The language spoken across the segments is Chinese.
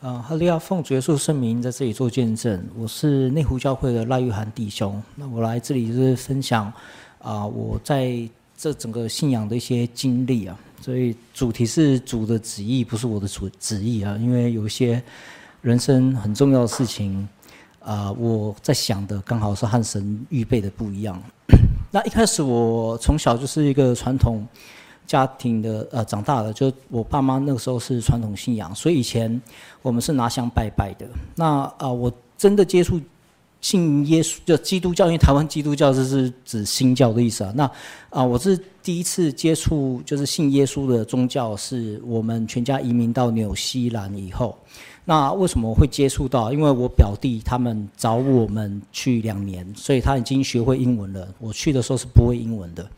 啊，哈利亚奉主耶稣圣名在这里做见证。我是内湖教会的赖玉涵弟兄。那我来这里就是分享啊、我在这整个信仰的一些经历啊。所以主题是主的旨意，不是我的主旨意啊。因为有一些人生很重要的事情啊、我在想的刚好是和神预备的不一样。那一开始我从小就是一个传统。家庭的呃长大的，就我爸妈那个时候是传统信仰，所以以前我们是拿香拜拜的。那啊、我真的接触信耶稣，就基督教，因为台湾基督教就是指新教的意思啊。那啊、我是第一次接触就是信耶稣的宗教，是我们全家移民到纽西兰以后。那为什么会接触到？因为我表弟他们找我们去两年，所以他已经学会英文了。我去的时候是不会英文的。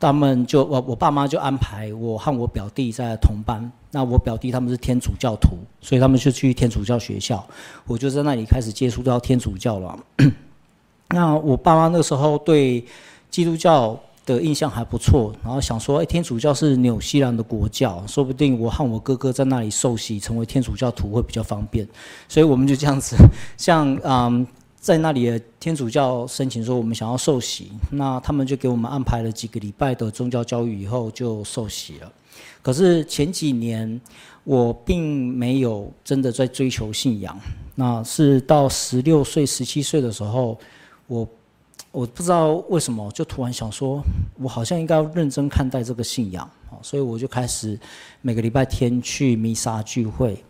他们就我我爸妈就安排我和我表弟在同班。那我表弟他们是天主教徒，所以他们就去天主教学校。我就在那里开始接触到天主教了。那我爸妈那时候对基督教的印象还不错，然后想说，哎，天主教是纽西兰的国教，说不定我和我哥哥在那里受洗，成为天主教徒会比较方便。所以我们就这样子，像嗯。在那里的天主教申请说我们想要受洗，那他们就给我们安排了几个礼拜的宗教教育，以后就受洗了。可是前几年我并没有真的在追求信仰，那是到十六岁、十七岁的时候，我我不知道为什么就突然想说，我好像应该要认真看待这个信仰，所以我就开始每个礼拜天去弥撒聚会。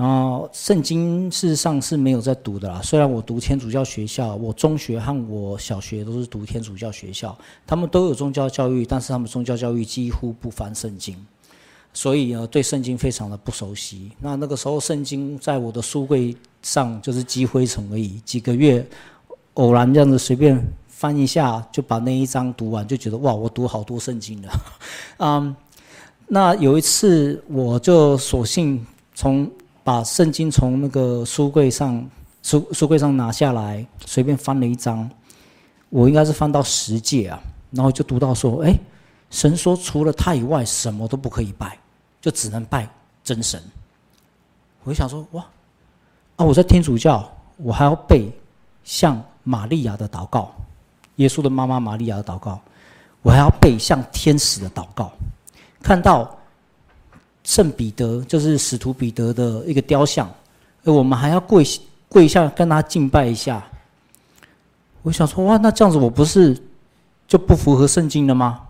然后圣经事实上是没有在读的啦。虽然我读天主教学校，我中学和我小学都是读天主教学校，他们都有宗教教育，但是他们宗教教育几乎不翻圣经，所以呢，对圣经非常的不熟悉。那那个时候圣经在我的书柜上就是积灰尘而已，几个月偶然这样子随便翻一下，就把那一章读完，就觉得哇，我读好多圣经了。嗯，那有一次我就索性从把圣经从那个书柜上书书柜上拿下来，随便翻了一张，我应该是翻到十诫啊，然后就读到说：“哎，神说除了他以外，什么都不可以拜，就只能拜真神。”我就想说：“哇，啊，我在天主教，我还要背像玛利亚的祷告，耶稣的妈妈玛利亚的祷告，我还要背像天使的祷告，看到。”圣彼得就是使徒彼得的一个雕像，而我们还要跪跪下跟他敬拜一下。我想说，哇，那这样子我不是就不符合圣经了吗？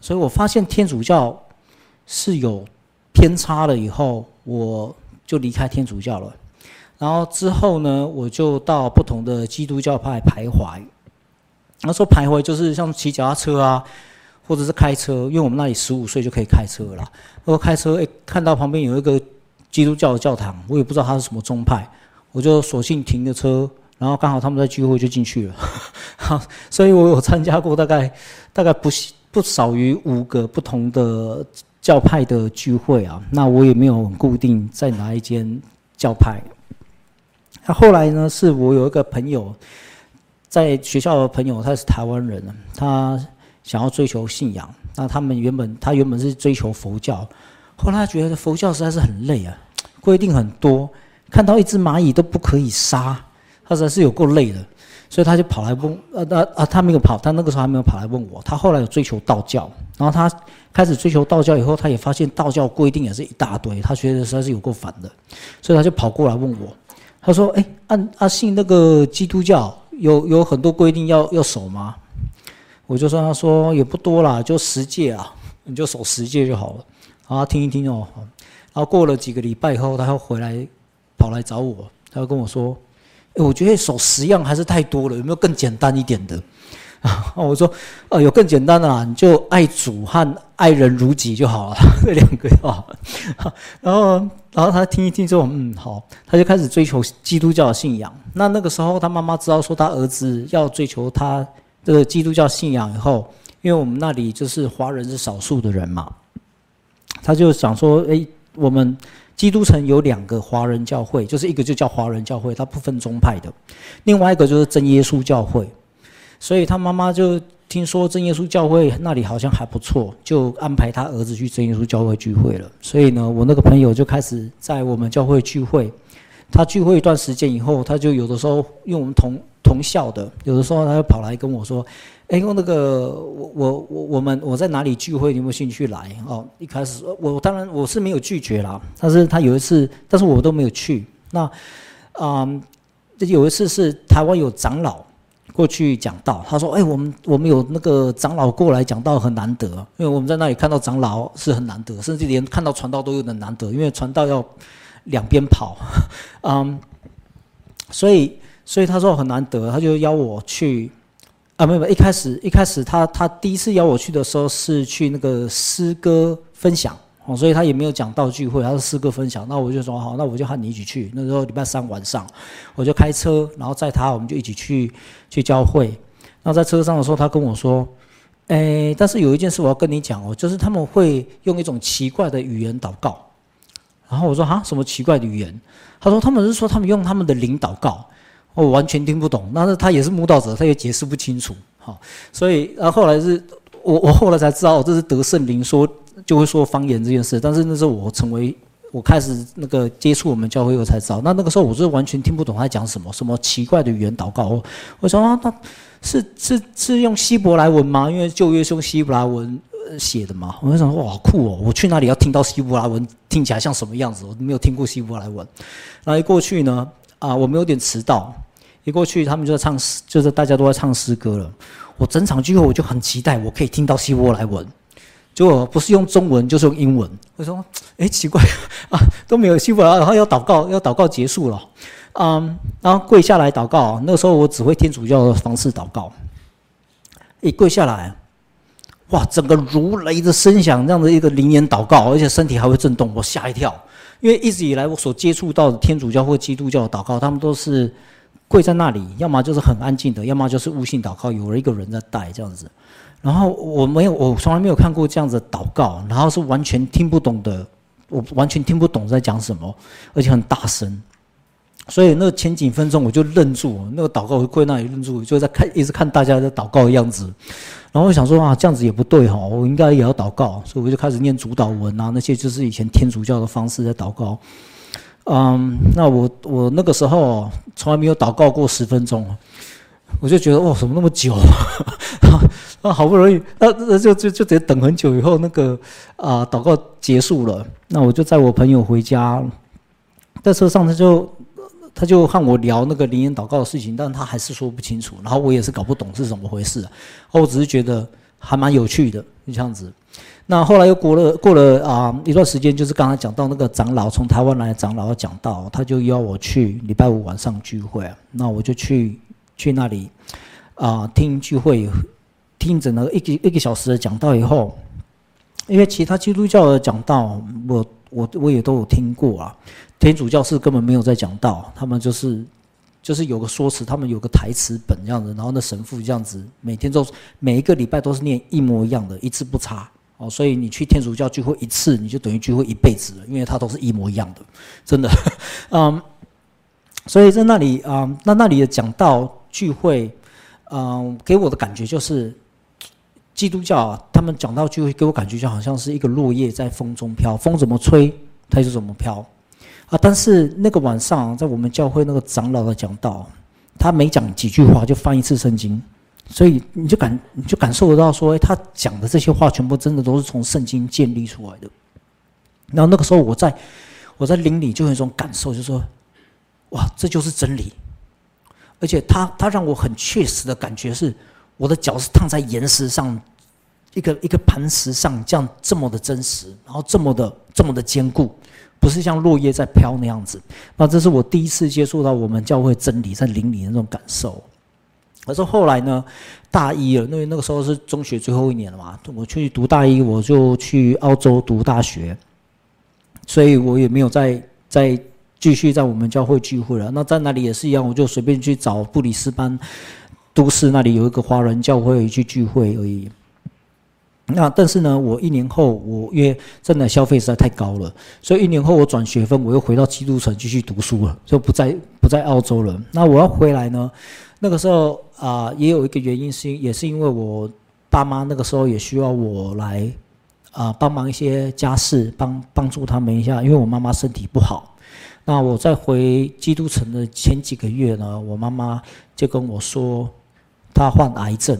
所以我发现天主教是有偏差了，以后我就离开天主教了。然后之后呢，我就到不同的基督教派徘徊。那时候徘徊就是像骑脚踏车啊。或者是开车，因为我们那里十五岁就可以开车了。如果开车，诶，看到旁边有一个基督教的教堂，我也不知道他是什么宗派，我就索性停了车，然后刚好他们在聚会就进去了。好，所以我有参加过大概大概不不少于五个不同的教派的聚会啊。那我也没有很固定在哪一间教派。那后来呢，是我有一个朋友，在学校的朋友，他是台湾人，他。想要追求信仰，那他们原本他原本是追求佛教，后来他觉得佛教实在是很累啊，规定很多，看到一只蚂蚁都不可以杀，他实在是有够累的，所以他就跑来问，呃呃啊，他没有跑，他那个时候还没有跑来问我，他后来有追求道教，然后他开始追求道教以后，他也发现道教规定也是一大堆，他觉得实在是有够烦的，所以他就跑过来问我，他说：“哎，按阿信那个基督教有有很多规定要要守吗？”我就说，他说也不多啦，就十戒啊，你就守十戒就好了。然后听一听哦，然后过了几个礼拜以后，他又回来跑来找我，他就跟我说：“，我觉得守十样还是太多了，有没有更简单一点的？”啊，我说：“呃，有更简单的啦，你就爱主和爱人如己就好了，这两个就好。”然后，然后他听一听之后，嗯，好，他就开始追求基督教的信仰。那那个时候，他妈妈知道说他儿子要追求他。这个基督教信仰以后，因为我们那里就是华人是少数的人嘛，他就想说：哎，我们基督城有两个华人教会，就是一个就叫华人教会，它不分宗派的；另外一个就是真耶稣教会。所以他妈妈就听说真耶稣教会那里好像还不错，就安排他儿子去真耶稣教会聚会了。所以呢，我那个朋友就开始在我们教会聚会。他聚会一段时间以后，他就有的时候因为我们同同校的，有的时候他就跑来跟我说：“哎，用那个我我我我们我在哪里聚会，你有没有兴趣来？”哦，一开始我当然我是没有拒绝啦，但是他有一次，但是我都没有去。那啊、嗯，有一次是台湾有长老过去讲道，他说：“哎，我们我们有那个长老过来讲道很难得，因为我们在那里看到长老是很难得，甚至连看到传道都有点难得，因为传道要。”两边跑，嗯，所以所以他说很难得，他就邀我去，啊，没有没有，一开始一开始他他第一次邀我去的时候是去那个诗歌分享，哦，所以他也没有讲道聚会，他是诗歌分享，那我就说好，那我就和你一起去。那时候礼拜三晚上，我就开车，然后载他，我们就一起去去教会。那在车上的时候，他跟我说，哎，但是有一件事我要跟你讲哦，就是他们会用一种奇怪的语言祷告。然后我说啊，什么奇怪的语言？他说他们是说他们用他们的灵祷告，我完全听不懂。但是他也是慕道者，他也解释不清楚。好，所以然后来是我我后来才知道这是得圣灵说就会说方言这件事。但是那时候我成为我开始那个接触我们教会后才知道，那那个时候我是完全听不懂他讲什么，什么奇怪的语言祷告。我我说啊，他是是是用希伯来文吗？因为旧约是用希伯来文。写的嘛，我就想说哇，酷哦！我去哪里要听到希伯来文，听起来像什么样子？我没有听过希伯来文。然后一过去呢，啊，我们有点迟到。一过去，他们就在唱诗，就是大家都在唱诗歌了。我整场聚会我就很期待，我可以听到希伯来文。结果不是用中文，就是用英文。我说，哎，奇怪啊，都没有希伯来，然后要祷告，要祷告结束了。嗯，然后跪下来祷告。那个时候我只会天主教的方式祷告。一跪下来。哇！整个如雷的声响，这样的一个灵言祷告，而且身体还会震动，我吓一跳。因为一直以来我所接触到的天主教或基督教的祷告，他们都是跪在那里，要么就是很安静的，要么就是悟性祷告，有了一个人在带这样子。然后我没有，我从来没有看过这样子祷告，然后是完全听不懂的，我完全听不懂在讲什么，而且很大声。所以那前几分钟我就愣住，那个祷告我就跪那里愣住，就在看，一直看大家在祷告的样子。然后我想说啊，这样子也不对哈，我应该也要祷告，所以我就开始念主祷文啊，那些就是以前天主教的方式在祷告。嗯，那我我那个时候从来没有祷告过十分钟，我就觉得哇，怎么那么久？啊，好不容易，那那就就就得等很久以后，那个啊祷告结束了，那我就载我朋友回家，在车上他就。他就和我聊那个灵言祷告的事情，但他还是说不清楚，然后我也是搞不懂是怎么回事，我只是觉得还蛮有趣的，就这样子。那后来又过了过了啊一段时间，就是刚才讲到那个长老从台湾来的长老讲道，他就邀我去礼拜五晚上聚会，那我就去去那里啊听聚会，听整个一个一个小时的讲道以后，因为其他基督教的讲道，我我我也都有听过啊。天主教是根本没有在讲道，他们就是就是有个说辞，他们有个台词本这样子，然后那神父这样子，每天都每一个礼拜都是念一模一样的，一字不差哦。所以你去天主教聚会一次，你就等于聚会一辈子了，因为它都是一模一样的，真的。嗯，所以在那里啊、那那里的讲道聚会，嗯，给我的感觉就是基督教啊，他们讲道聚会给我感觉就好像是一个落叶在风中飘，风怎么吹它就怎么飘。啊！但是那个晚上，在我们教会那个长老的讲道，他每讲几句话就翻一次圣经，所以你就感你就感受得到说，哎，他讲的这些话全部真的都是从圣经建立出来的。然后那个时候，我在我在灵里就有一种感受，就是说，哇，这就是真理。而且他他让我很确实的感觉是，我的脚是踏在岩石上，一个一个磐石上，这样这么的真实，然后这么的这么的坚固。不是像落叶在飘那样子，那这是我第一次接触到我们教会真理在灵里的那种感受。可是后来呢，大一了，因为那个时候是中学最后一年了嘛，我去读大一，我就去澳洲读大学，所以我也没有再再继续在我们教会聚会了。那在那里也是一样，我就随便去找布里斯班都市那里有一个华人教会去聚会而已。那但是呢，我一年后，我因为真的消费实在太高了，所以一年后我转学分，我又回到基督城继续读书了，就不再不在澳洲了。那我要回来呢，那个时候啊、也有一个原因是，也是因为我爸妈那个时候也需要我来啊、帮忙一些家事，帮帮助他们一下，因为我妈妈身体不好。那我在回基督城的前几个月呢，我妈妈就跟我说，她患癌症，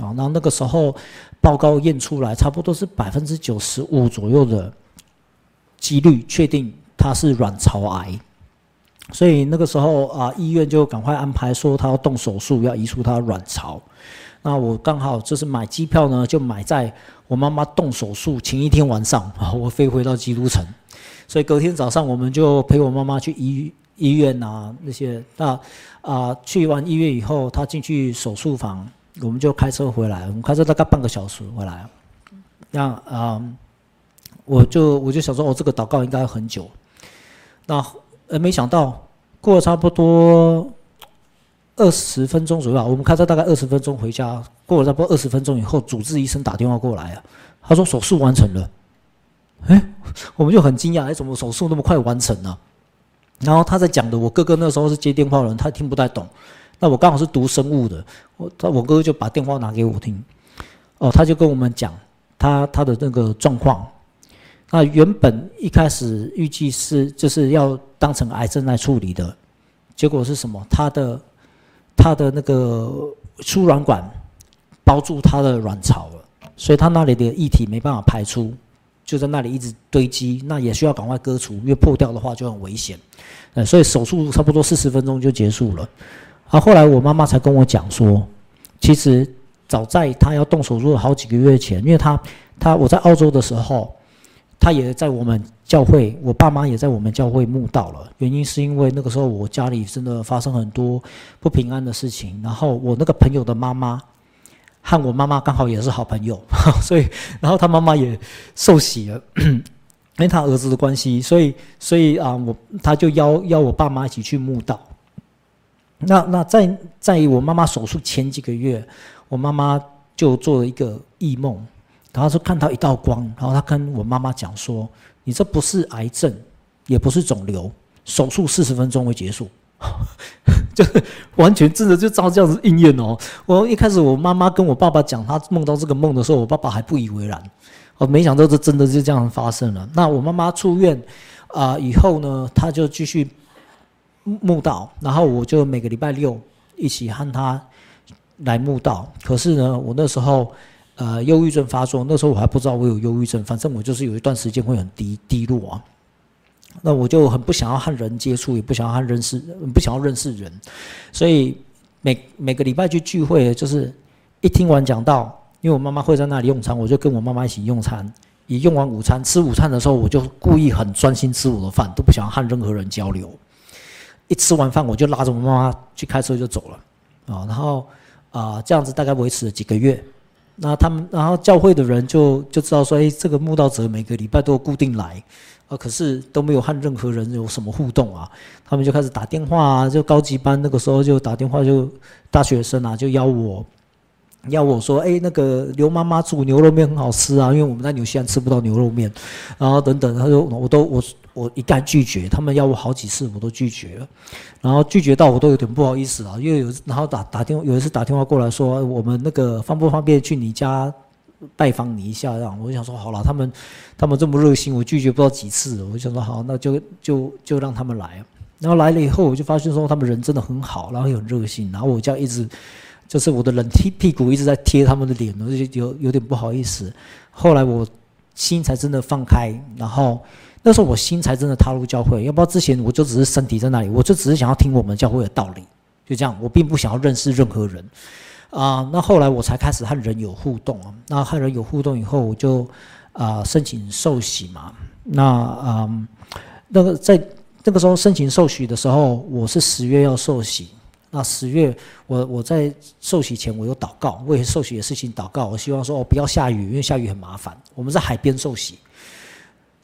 啊，那那个时候报告验出来，差不多是百分之九十五左右的几率确定她是卵巢癌，所以那个时候啊，医院就赶快安排说她要动手术，要移除她的卵巢。那我刚好就是买机票呢，就买在我妈妈动手术前一天晚上，我飞回到基督城。所以隔天早上，我们就陪我妈妈去医医院啊，那些那啊、去完医院以后，她进去手术房，我们就开车回来。我们开车大概半个小时回来。那啊、我就我就想说，哦，这个祷告应该很久。那呃，没想到过了差不多二十分钟左右，我们开车大概二十分钟回家。过了差不多二十分钟以后，主治医生打电话过来啊，他说手术完成了。哎，我们就很惊讶，哎，怎么手术那么快完成呢？然后他在讲的，我哥哥那时候是接电话的人，他听不太懂。那我刚好是读生物的，我他我哥就把电话拿给我听。哦，他就跟我们讲他他的那个状况。那原本一开始预计是就是要当成癌症来处理的，结果是什么？他的他的那个输卵管包住他的卵巢了，所以他那里的液体没办法排出。就在那里一直堆积，那也需要赶快割除，因为破掉的话就很危险。呃，所以手术差不多四十分钟就结束了。啊，后来我妈妈才跟我讲说，其实早在她要动手术好几个月前，因为她她我在澳洲的时候，她也在我们教会，我爸妈也在我们教会墓道了。原因是因为那个时候我家里真的发生很多不平安的事情，然后我那个朋友的妈妈。和我妈妈刚好也是好朋友，所以然后他妈妈也受洗了，因为他儿子的关系，所以所以啊，我他就邀邀我爸妈一起去墓道。那那在在我妈妈手术前几个月，我妈妈就做了一个异梦，然后就看到一道光，然后她跟我妈妈讲说：“你这不是癌症，也不是肿瘤，手术四十分钟会结束。”就是完全真的就照这样子应验哦！我一开始我妈妈跟我爸爸讲她梦到这个梦的时候，我爸爸还不以为然。我没想到这真的就这样发生了。那我妈妈出院啊、以后呢，她就继续慕道，然后我就每个礼拜六一起和他来慕道。可是呢，我那时候呃忧郁症发作，那时候我还不知道我有忧郁症，反正我就是有一段时间会很低低落啊。那我就很不想要和人接触，也不想要和认识，不想要认识人，所以每每个礼拜去聚会，就是一听完讲道，因为我妈妈会在那里用餐，我就跟我妈妈一起用餐。一用完午餐，吃午餐的时候，我就故意很专心吃我的饭，都不想要和任何人交流。一吃完饭，我就拉着我妈妈去开车就走了，啊，然后啊这样子大概维持了几个月。那他们，然后教会的人就就知道说，哎，这个慕道者每个礼拜都固定来。啊，可是都没有和任何人有什么互动啊，他们就开始打电话啊，就高级班那个时候就打电话，就大学生啊，就邀我，要我说，哎，那个刘妈妈煮牛肉面很好吃啊，因为我们在纽西兰吃不到牛肉面，然后等等，他说我都我我一概拒绝，他们要我好几次我都拒绝了，然后拒绝到我都有点不好意思啊，因为有然后打打电话有一次打电话过来说，我们那个方不方便去你家？拜访你一下，这样我就想说好了，他们他们这么热心，我拒绝不到几次，我就想说好，那就就就让他们来。然后来了以后，我就发现说他们人真的很好，然后又很热心，然后我这样一直就是我的冷屁屁股一直在贴他们的脸，我就有有点不好意思。后来我心才真的放开，然后那时候我心才真的踏入教会，要不然之前我就只是身体在那里，我就只是想要听我们教会的道理，就这样，我并不想要认识任何人。啊，那后来我才开始和人有互动啊。那和人有互动以后，我就啊申请受洗嘛。那啊，那个在那个时候申请受洗的时候，我是十月要受洗。那十月我我在受洗前，我有祷告，为受洗的事情祷告。我希望说哦，不要下雨，因为下雨很麻烦。我们在海边受洗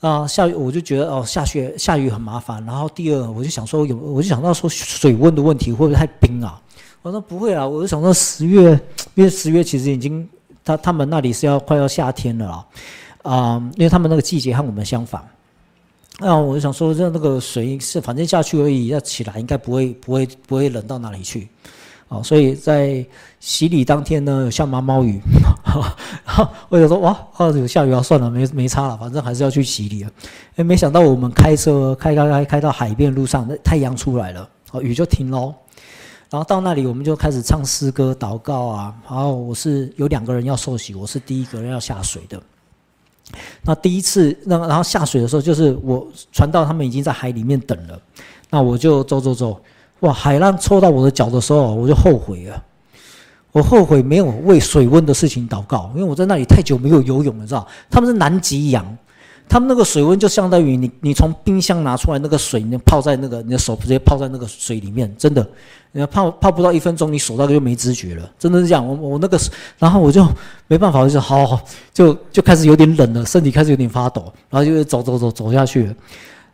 啊，下雨我就觉得哦，下雪下雨很麻烦。然后第二，我就想说有，我就想到说水温的问题会不会太冰啊？我说不会啊，我就想到十月，因为十月其实已经，他他们那里是要快要夏天了啦，啊、因为他们那个季节和我们相反，那我就想说，这那个水是反正下去而已，要起来应该不会不会不会冷到哪里去。哦，所以在洗礼当天呢，有下毛毛雨，我就说哇，哦有下雨啊，算了，没没差了，反正还是要去洗礼啊。哎，没想到我们开车开开开开到海边路上，那太阳出来了，哦，雨就停喽。然后到那里，我们就开始唱诗歌、祷告啊。然后我是有两个人要受洗，我是第一个人要下水的。那第一次，那然后下水的时候，就是我船到他们已经在海里面等了，那我就走走走。哇！海浪抽到我的脚的时候，我就后悔了。我后悔没有为水温的事情祷告，因为我在那里太久没有游泳了，知道？他们是南极洋，他们那个水温就相当于你你从冰箱拿出来那个水，你泡在那个你的手直接泡在那个水里面，真的，你要泡泡不到一分钟，你手那个就没知觉了，真的是这样。我我那个，然后我就没办法，我就好好就就开始有点冷了，身体开始有点发抖，然后就走走走走下去了。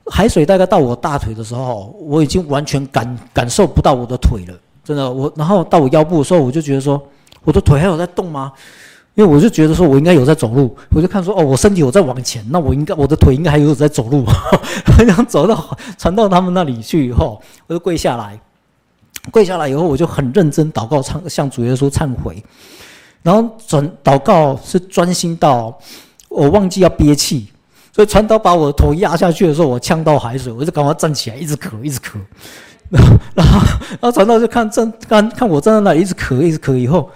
海水大概到我大腿的时候，我已经完全感感受不到我的腿了，真的。我然后到我腰部的时候，我就觉得说，我的腿还有在动吗？因为我就觉得说我应该有在走路，我就看说哦，我身体有在往前，那我应该我的腿应该还有在走路。很想走到传到他们那里去以后，我就跪下来，跪下来以后我就很认真祷告，唱向主耶稣忏悔，然后转祷告是专心到我忘记要憋气。所以传导把我的头压下去的时候，我呛到海水，我就赶快站起来，一直咳，一直咳。然后，然后，然后传导就看站，看看我站在那里，一直咳，一直咳。以后，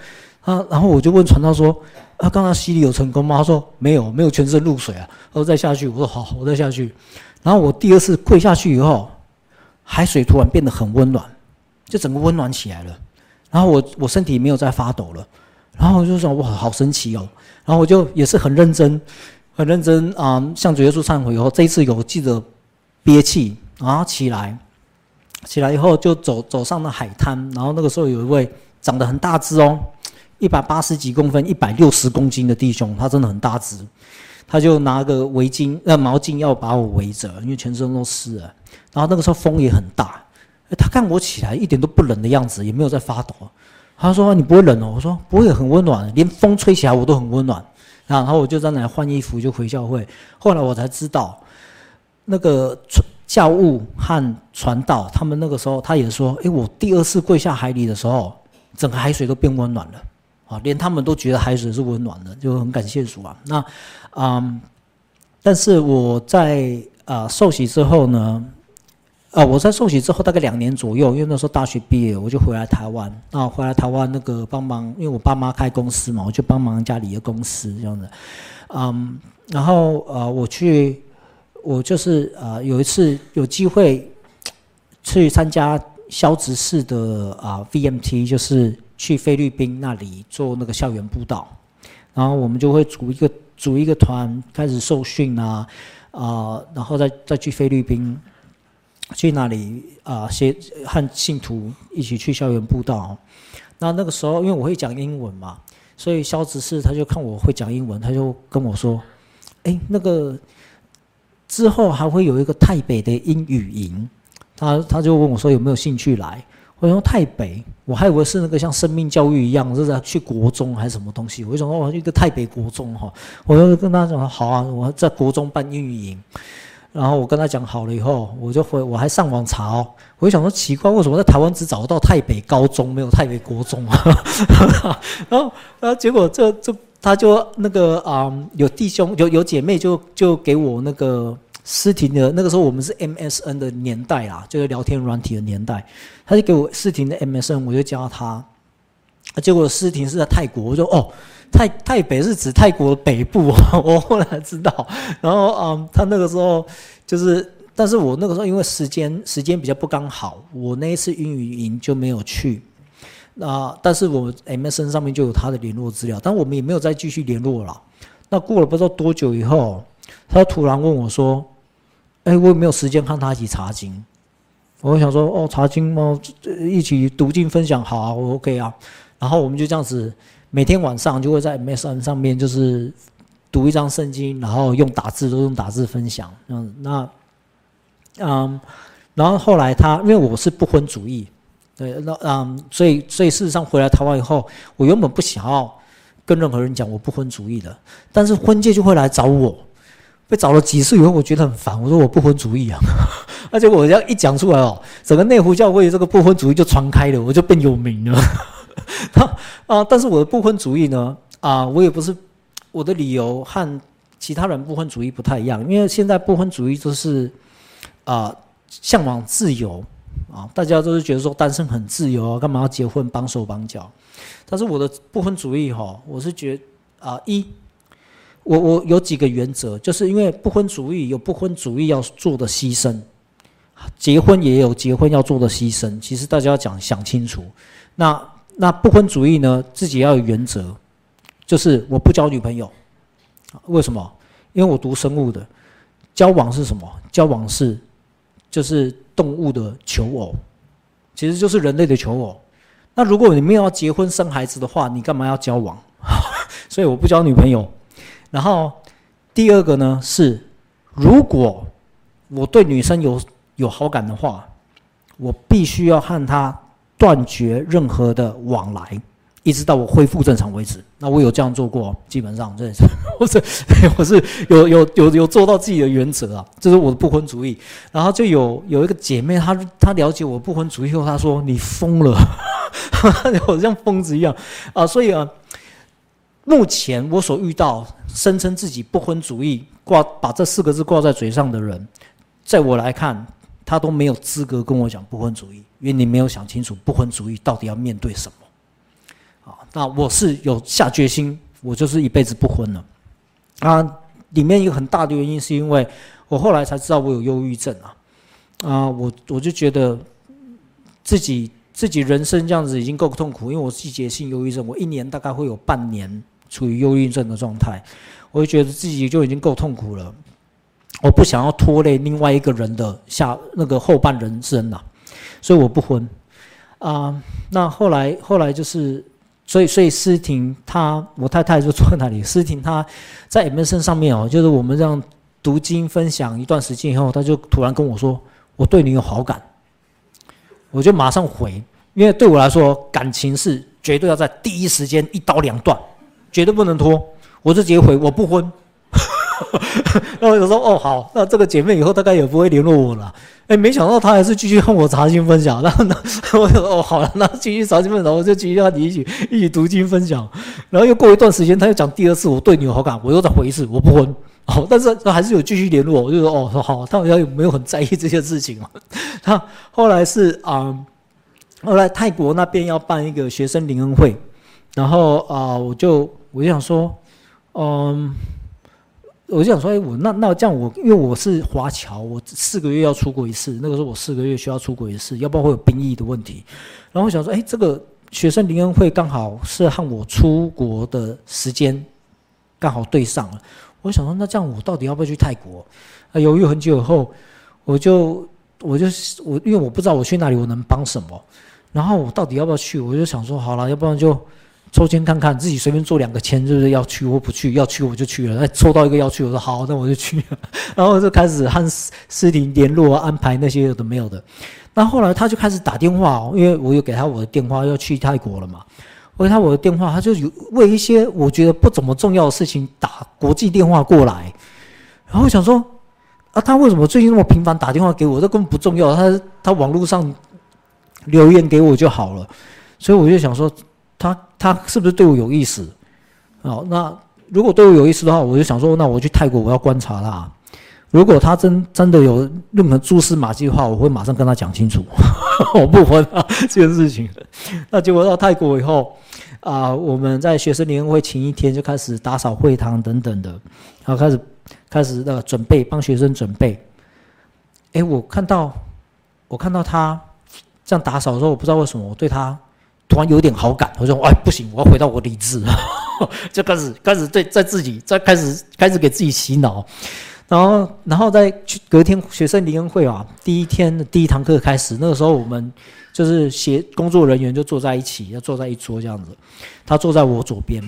啊，然后我就问传导说：“啊，刚刚洗礼有成功吗？”他说：“没有，没有全身入水啊。”然后再下去，我说：“好，我再下去。”然后我第二次跪下去以后，海水突然变得很温暖，就整个温暖起来了。然后我我身体没有再发抖了。然后我就说：“哇，好神奇哦！”然后我就也是很认真。很认真啊、向主耶稣忏悔以后，这一次有记得憋气，然后起来，起来以后就走走上了海滩，然后那个时候有一位长得很大只哦，一百八十几公分、一百六十公斤的弟兄，他真的很大只，他就拿个围巾、呃毛巾要把我围着，因为全身都湿了。然后那个时候风也很大，他看我起来一点都不冷的样子，也没有在发抖。他说：“你不会冷哦？”我说：“不会，很温暖，连风吹起来我都很温暖。”然后我就在那里换衣服，就回教会。后来我才知道，那个教务和传道，他们那个时候他也说：“诶，我第二次跪下海里的时候，整个海水都变温暖了，啊，连他们都觉得海水是温暖的，就很感谢主啊。”那，嗯，但是我在啊受洗之后呢？啊，我在受洗之后大概两年左右，因为那时候大学毕业，我就回来台湾。那回来台湾那个帮忙，因为我爸妈开公司嘛，我就帮忙家里的公司这样子。嗯，然后呃，我去，我就是呃有一次有机会去参加萧执事的啊 VMT，就是去菲律宾那里做那个校园布道。然后我们就会组一个组一个团开始受训啊啊，然后再再去菲律宾。去那里啊，协、呃、和信徒一起去校园布道。那那个时候，因为我会讲英文嘛，所以肖执事他就看我会讲英文，他就跟我说：“哎，那个之后还会有一个台北的英语营。”他他就问我说：“有没有兴趣来？”我说：“台北，我还以为是那个像生命教育一样，就是在去国中还是什么东西？”我就说：“哦，一个台北国中哈。”我就跟他讲：“好啊，我在国中办英语营。”然后我跟他讲好了以后，我就回，我还上网查哦，我就想说奇怪，为什么在台湾只找得到台北高中，没有台北国中啊？然后，然后结果这这他就那个啊、有弟兄有有姐妹就就给我那个诗婷的，那个时候我们是 MSN 的年代啦，就是聊天软体的年代，他就给我诗婷的 MSN，我就加他，结果诗婷是在泰国，我就哦。泰泰北是指泰国的北部，我后来知道。然后嗯，他那个时候就是，但是我那个时候因为时间时间比较不刚好，我那一次英语营就没有去。那但是我 MSN 上面就有他的联络资料，但我们也没有再继续联络了。那过了不知道多久以后，他突然问我说：“哎，我有没有时间和他一起查经？”我想说：“哦，查经吗？一起读经分享好啊，我 OK 啊。”然后我们就这样子。每天晚上就会在 MSN 上面就是读一张圣经，然后用打字都用打字分享。嗯，那嗯，然后后来他因为我是不婚主义，对，那嗯，所以所以事实上回来台湾以后，我原本不想要跟任何人讲我不婚主义的，但是婚介就会来找我，被找了几次以后，我觉得很烦。我说我不婚主义啊，而且我这样一讲出来哦，整个内湖教会这个不婚主义就传开了，我就变有名了。啊，但是我的不婚主义呢，啊，我也不是我的理由和其他人不婚主义不太一样，因为现在不婚主义都是啊向往自由啊，大家都是觉得说单身很自由啊，干嘛要结婚绑手绑脚？但是我的不婚主义哈，我是觉啊一。我我有几个原则，就是因为不婚主义有不婚主义要做的牺牲，结婚也有结婚要做的牺牲。其实大家要讲想清楚。那那不婚主义呢，自己要有原则，就是我不交女朋友。为什么？因为我读生物的，交往是什么？交往是就是动物的求偶，其实就是人类的求偶。那如果你没有要结婚生孩子的话，你干嘛要交往？所以我不交女朋友。然后第二个呢是，如果我对女生有有好感的话，我必须要和她断绝任何的往来，一直到我恢复正常为止。那我有这样做过，基本上这是 我是我是有有有有做到自己的原则啊，这是我的不婚主义。然后就有有一个姐妹，她她了解我不婚主义后，她说你疯了，我像疯子一样啊，所以啊。目前我所遇到声称自己不婚主义挂把这四个字挂在嘴上的人，在我来看，他都没有资格跟我讲不婚主义，因为你没有想清楚不婚主义到底要面对什么。啊，那我是有下决心，我就是一辈子不婚了。啊，里面一个很大的原因是因为我后来才知道我有忧郁症啊，啊，我我就觉得自己自己人生这样子已经够痛苦，因为我季节性忧郁症，我一年大概会有半年。处于忧郁症的状态，我就觉得自己就已经够痛苦了，我不想要拖累另外一个人的下那个后半人生呐，所以我不婚。啊、那后来后来就是，所以所以诗婷她我太太就坐在那里，诗婷她在 MSN 上面哦，就是我们这样读经分享一段时间以后，她就突然跟我说，我对你有好感，我就马上回，因为对我来说感情是绝对要在第一时间一刀两断。绝对不能拖，我就直接回我不婚。然后我就说哦好，那这个姐妹以后大概也不会联络我了。哎，没想到她还是继续和我查经分享。然后呢，我就说哦好了，那继续查经分享，我就继续和你一起一起读经分享。然后又过一段时间，他又讲第二次我对你有好感，我又再回一次我不婚。好，但是还是有继续联络。我就说哦说好，他好像有没有很在意这些事情啊？他后来是啊、嗯，后来泰国那边要办一个学生灵恩会，然后啊、我就。我就想说，嗯，我就想说，哎，我那那这样我，因为我是华侨，我四个月要出国一次，那个时候我四个月需要出国一次，要不然会有兵役的问题。然后我想说，哎，这个学生灵恩会刚好是和我出国的时间刚好对上了。我想说，那这样我到底要不要去泰国？犹豫很久以后，我就我就我因为我不知道我去那里我能帮什么，然后我到底要不要去？我就想说，好了，要不然就。抽签看看，自己随便做两个签，就是要去或不去，要去我就去了。哎，抽到一个要去，我说好，那我就去。然后就开始和诗婷联络，安排那些有的没有的。那后来他就开始打电话，因为我有给他我的电话，要去泰国了嘛。我给他我的电话，他就有为一些我觉得不怎么重要的事情打国际电话过来。然后想说，啊，他为什么最近那么频繁打电话给我？这根本不重要，他他网络上留言给我就好了。所以我就想说。他他是不是对我有意思？哦，那如果对我有意思的话，我就想说，那我去泰国，我要观察他。如果他真真的有任何蛛丝马迹的话，我会马上跟他讲清楚，我不婚啊这个事情。那结果到泰国以后，啊、我们在学生联会前一天就开始打扫会堂等等的，然后开始开始的准备帮学生准备。哎，我看到我看到他这样打扫的时候，我不知道为什么我对他。突然有点好感，我说：“哎，不行，我要回到我理智。”就开始开始对在自己在开始开始给自己洗脑，然后然后在去隔天学生联恩会啊，第一天的第一堂课开始，那个时候我们就是协工作人员就坐在一起，要坐在一桌这样子。他坐在我左边。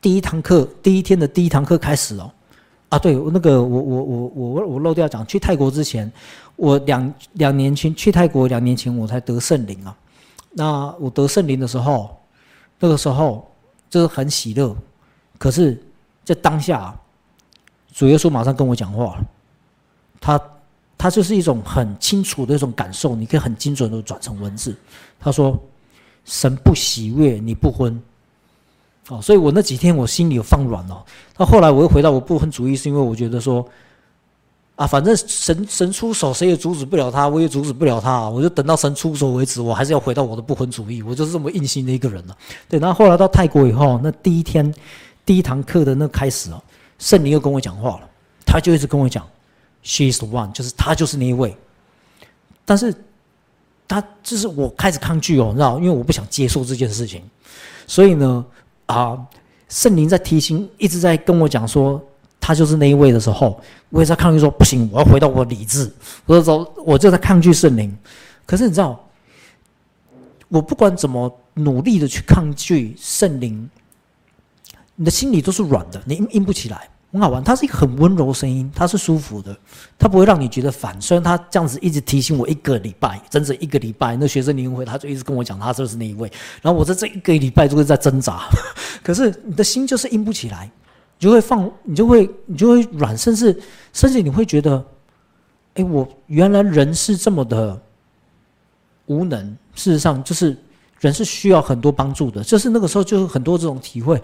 第一堂课第一天的第一堂课开始哦，啊，对，那个我我我我我漏掉讲，去泰国之前，我两两年前去泰国两年前我才得圣灵啊。那我得圣灵的时候，那个时候就是很喜乐，可是，在当下主耶稣马上跟我讲话，他他就是一种很清楚的一种感受，你可以很精准的转成文字。他说：“神不喜悦你不婚。”哦，所以我那几天我心里有放软了。到后来我又回到我不婚主义，是因为我觉得说，啊，反正神神出手，谁也阻止不了他，我也阻止不了他，我就等到神出手为止，我还是要回到我的不婚主义。我就是这么硬心的一个人了。对，然后后来到泰国以后，那第一天第一堂课的那开始哦。圣灵又跟我讲话了，他就一直跟我讲，She is the one，就是他就是那一位。但是，他就是我开始抗拒哦，你知道，因为我不想接受这件事情。所以呢，啊，圣灵在提醒，一直在跟我讲说，他就是那一位的时候，我也在抗拒说，不行，我要回到我理智。我就说，我就在抗拒圣灵。可是你知道，我不管怎么努力的去抗拒圣灵。你的心里都是软的，你硬硬不起来，很好玩。它是一个很温柔的声音，它是舒服的，它不会让你觉得烦。虽然他这样子一直提醒我一个礼拜，整整一个礼拜，那学生联会他就一直跟我讲，他就是那一位。然后我在这一个礼拜都会在挣扎，可是你的心就是硬不起来，你就会放，你就会你就会软，甚至甚至你会觉得，哎，我原来人是这么的无能。事实上，就是人是需要很多帮助的，就是那个时候就是很多这种体会。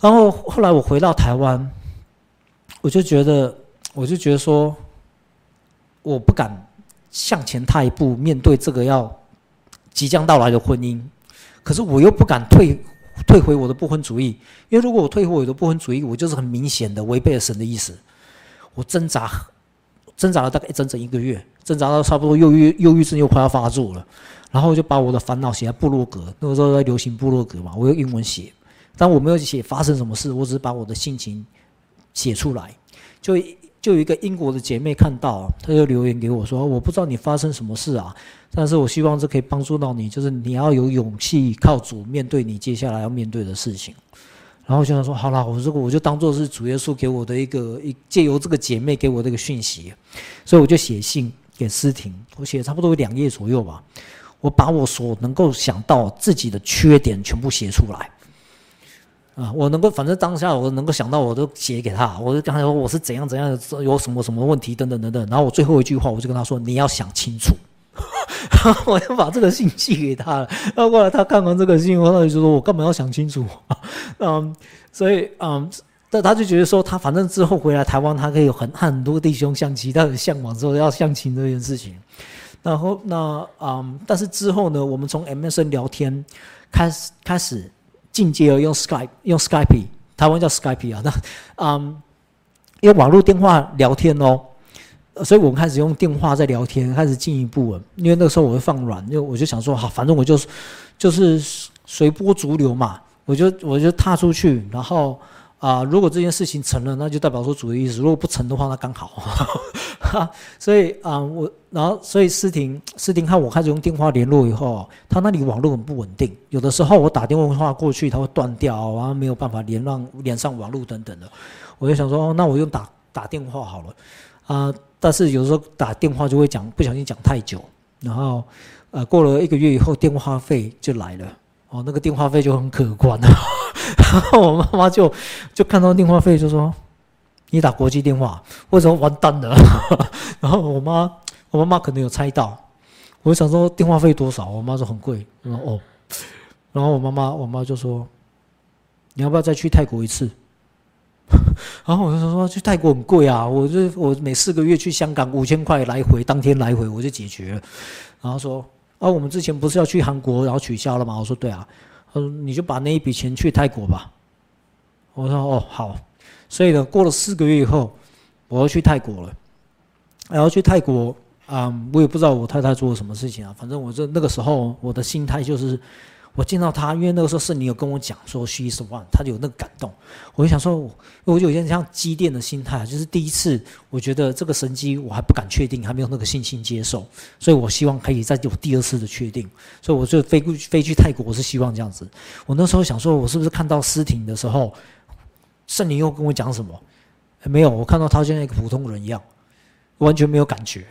然后后来我回到台湾，我就觉得，我就觉得说，我不敢向前踏一步，面对这个要即将到来的婚姻。可是我又不敢退退回我的不婚主义，因为如果我退回我的不婚主义，我就是很明显的违背了神的意思。我挣扎，挣扎了大概一整整一个月，挣扎到差不多忧郁忧郁症又快要发作了，然后就把我的烦恼写在部落格，那个时候在流行部落格嘛，我用英文写。但我没有写发生什么事，我只是把我的心情写出来。就就有一个英国的姐妹看到，她就留言给我说：“我不知道你发生什么事啊，但是我希望这可以帮助到你，就是你要有勇气靠主面对你接下来要面对的事情。”然后我就想说：“好了，我这个我就当做是主耶稣给我的一个一借由这个姐妹给我的一个讯息，所以我就写信给思婷，我写差不多两页左右吧，我把我所能够想到自己的缺点全部写出来。”啊，我能够，反正当下我能够想到，我都写给他。我就刚才说我是怎样怎样，有什么什么问题等等等等。然后我最后一句话，我就跟他说：“你要想清楚。”然后我就把这个信寄给他了。然后后来他看完这个信，他就说：“我干嘛要想清楚？” 嗯，所以嗯，但他就觉得说，他反正之后回来台湾，他可以有很很多弟兄相亲，他很向往之后要相亲这件事情。然后那嗯，但是之后呢，我们从 MSN 聊天开始开始。进阶了用 Skype，用 Skype，台湾叫 Skype 啊，那嗯，用网络电话聊天哦，所以我们开始用电话在聊天，开始进一步了。因为那个时候我会放软，因为我就想说，好，反正我就是就是随波逐流嘛，我就我就踏出去，然后。啊，如果这件事情成了，那就代表说主的意思；如果不成的话，那刚好。哈，所以啊，我然后所以思婷，思婷看我开始用电话联络以后，他那里网络很不稳定，有的时候我打电话过去，他会断掉，然后没有办法连上连上网络等等的。我就想说，那我用打打电话好了。啊，但是有时候打电话就会讲不小心讲太久，然后呃，过了一个月以后，电话费就来了。哦，那个电话费就很可观啊。然后我妈妈就就看到电话费就说：“你打国际电话，为什么完蛋了？” 然后我妈我妈妈可能有猜到，我想说电话费多少？我妈说很贵。然后哦，然后我妈妈我妈就说：“你要不要再去泰国一次？” 然后我就说：“去泰国很贵啊，我就我每四个月去香港五千块来回，当天来回我就解决了。”然后说：“啊，我们之前不是要去韩国，然后取消了吗？”我说：“对啊。”他说，你就把那一笔钱去泰国吧。我说哦好，所以呢，过了四个月以后，我要去泰国了。然后去泰国啊，嗯，我也不知道我太太做了什么事情啊。反正我这那个时候，我的心态就是。我见到他，因为那个时候是你有跟我讲说 she is one，他有那个感动。我就想说，我就有点像积电的心态，就是第一次，我觉得这个神机我还不敢确定，还没有那个信心接受，所以我希望可以再有第二次的确定。所以我就飞过飞去泰国，我是希望这样子。我那时候想说，我是不是看到思婷的时候，圣灵又跟我讲什么？没有，我看到他就像一个普通人一样，完全没有感觉。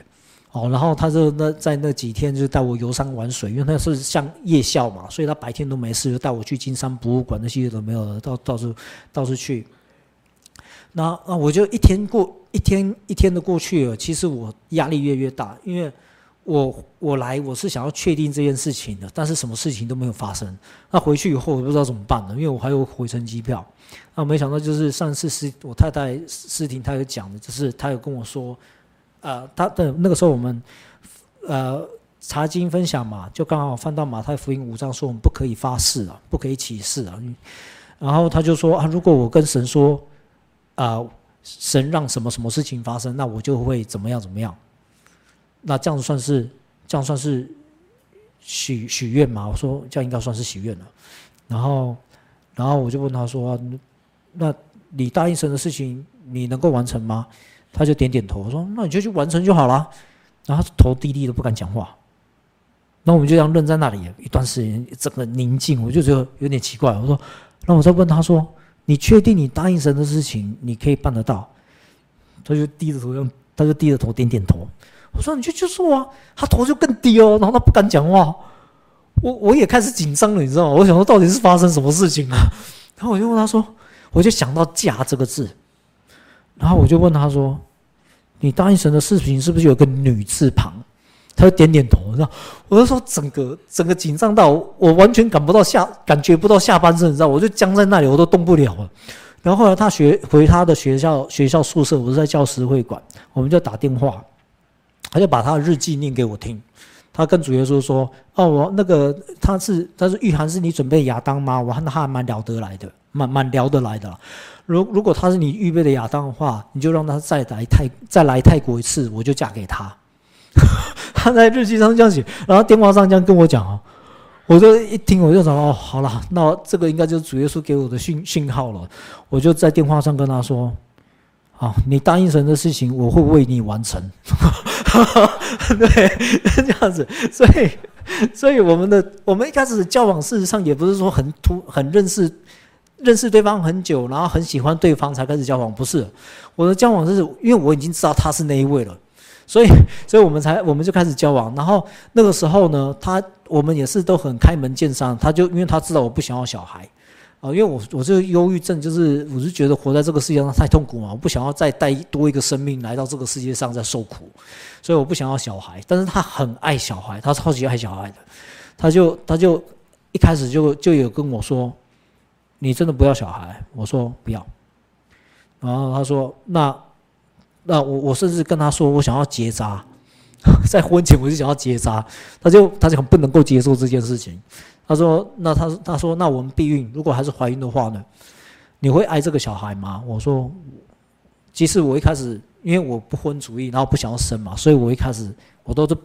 哦，然后他就那在那几天就带我游山玩水，因为那是像夜校嘛，所以他白天都没事，就带我去金山博物馆那些都没有了，到到处到处去。那那我就一天过一天一天的过去了，其实我压力越越大，因为我我来我是想要确定这件事情的，但是什么事情都没有发生。那回去以后我不知道怎么办了，因为我还有回程机票。那没想到就是上次是我太太诗婷她有讲的，就是她有跟我说，呃，他的那个时候我们呃查经分享嘛，就刚好翻到马太福音五章说我们不可以发誓啊，不可以起誓啊。然后他就说啊，如果我跟神说啊、神让什么什么事情发生，那我就会怎么样怎么样。那这样算是这样算是许许愿吗？我说这样应该算是许愿了。然后。然后我就问他说：“那你答应神的事情，你能够完成吗？”他就点点头。我说：“那你就去完成就好了。”然后他头低低的不敢讲话。那我们就这样愣在那里一段时间，整个宁静。我就觉得有点奇怪。我说：“那我再问他说，你确定你答应神的事情，你可以办得到？”他就低着头，用他就低着头点点头。我说：“你就去做啊。”他头就更低哦，然后他不敢讲话。我我也开始紧张了，你知道吗？我想说到底是发生什么事情啊？然后我就问他说，我就想到“嫁”这个字，然后我就问他说：“你答应神的视频是不是有个女字旁？”他就点点头，你知道？我就说整个整个紧张到我完全感不到下，感觉不到下半身，你知道？我就僵在那里，我都动不了了。然后后来他学回他的学校学校宿舍，我是在教师会馆，我们就打电话，他就把他的日记念给我听。他跟主耶稣说：“哦，我那个他是他是御寒是你准备亚当吗？我看他还蛮聊得来的，蛮蛮聊得来的。如如果他是你预备的亚当的话，你就让他再来泰再来泰国一次，我就嫁给他。”他在日记上这样写，然后电话上这样跟我讲哦，我就一听我就想哦，好了，那这个应该就是主耶稣给我的讯讯号了。我就在电话上跟他说。啊，你答应神的事情，我会为你完成。对，这样子，所以，所以我们的我们一开始交往，事实上也不是说很突，很认识认识对方很久，然后很喜欢对方才开始交往，不是。我的交往是因为我已经知道他是那一位了，所以，所以我们才我们就开始交往。然后那个时候呢，他我们也是都很开门见山，他就因为他知道我不想要小孩。啊，因为我我这个忧郁症，就是我是觉得活在这个世界上太痛苦嘛，我不想要再带多一个生命来到这个世界上再受苦，所以我不想要小孩。但是他很爱小孩，他超级爱小孩的，他就他就一开始就就有跟我说，你真的不要小孩？我说不要。然后他说那那我我甚至跟他说我想要结扎，在婚前我就想要结扎，他就他就很不能够接受这件事情。他说：“那他他说那我们避孕，如果还是怀孕的话呢？你会爱这个小孩吗？”我说：“其实我一开始因为我不婚主义，然后不想要生嘛，所以我一开始我都是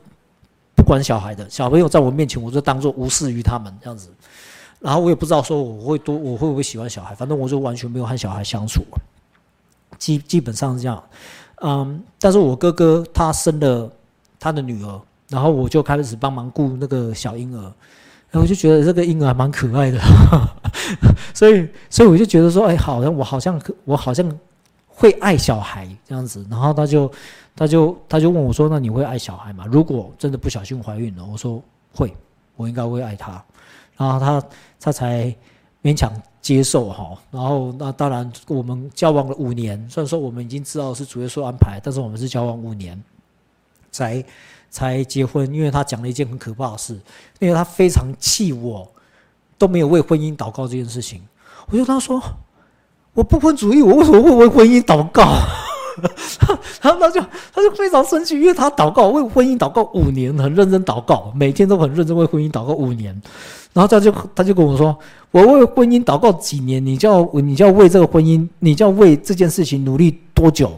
不管小孩的，小朋友在我面前我就当做无视于他们这样子。然后我也不知道说我会多我会不会喜欢小孩，反正我就完全没有和小孩相处，基基本上是这样。嗯，但是我哥哥他生了他的女儿，然后我就开始帮忙顾那个小婴儿。”然后我就觉得这个婴儿蛮可爱的，所以所以我就觉得说，哎，好像我好像可我好像会爱小孩这样子。然后他就他就他就问我说：“那你会爱小孩吗？如果真的不小心怀孕了？”我说：“会，我应该会爱他。”然后他他才勉强接受哈。然后那当然我们交往了五年，虽然说我们已经知道是主耶稣安排，但是我们是交往五年才。才结婚，因为他讲了一件很可怕的事，因为他非常气我，都没有为婚姻祷告这件事情。我就他说：“我不婚主义，我为什么会为婚姻祷告？”然 后他就他就非常生气，因为他祷告为婚姻祷告五年，很认真祷告，每天都很认真为婚姻祷告五年。然后他就他就跟我说：“我为婚姻祷告几年，你就要你就要为这个婚姻，你就要为这件事情努力多久？”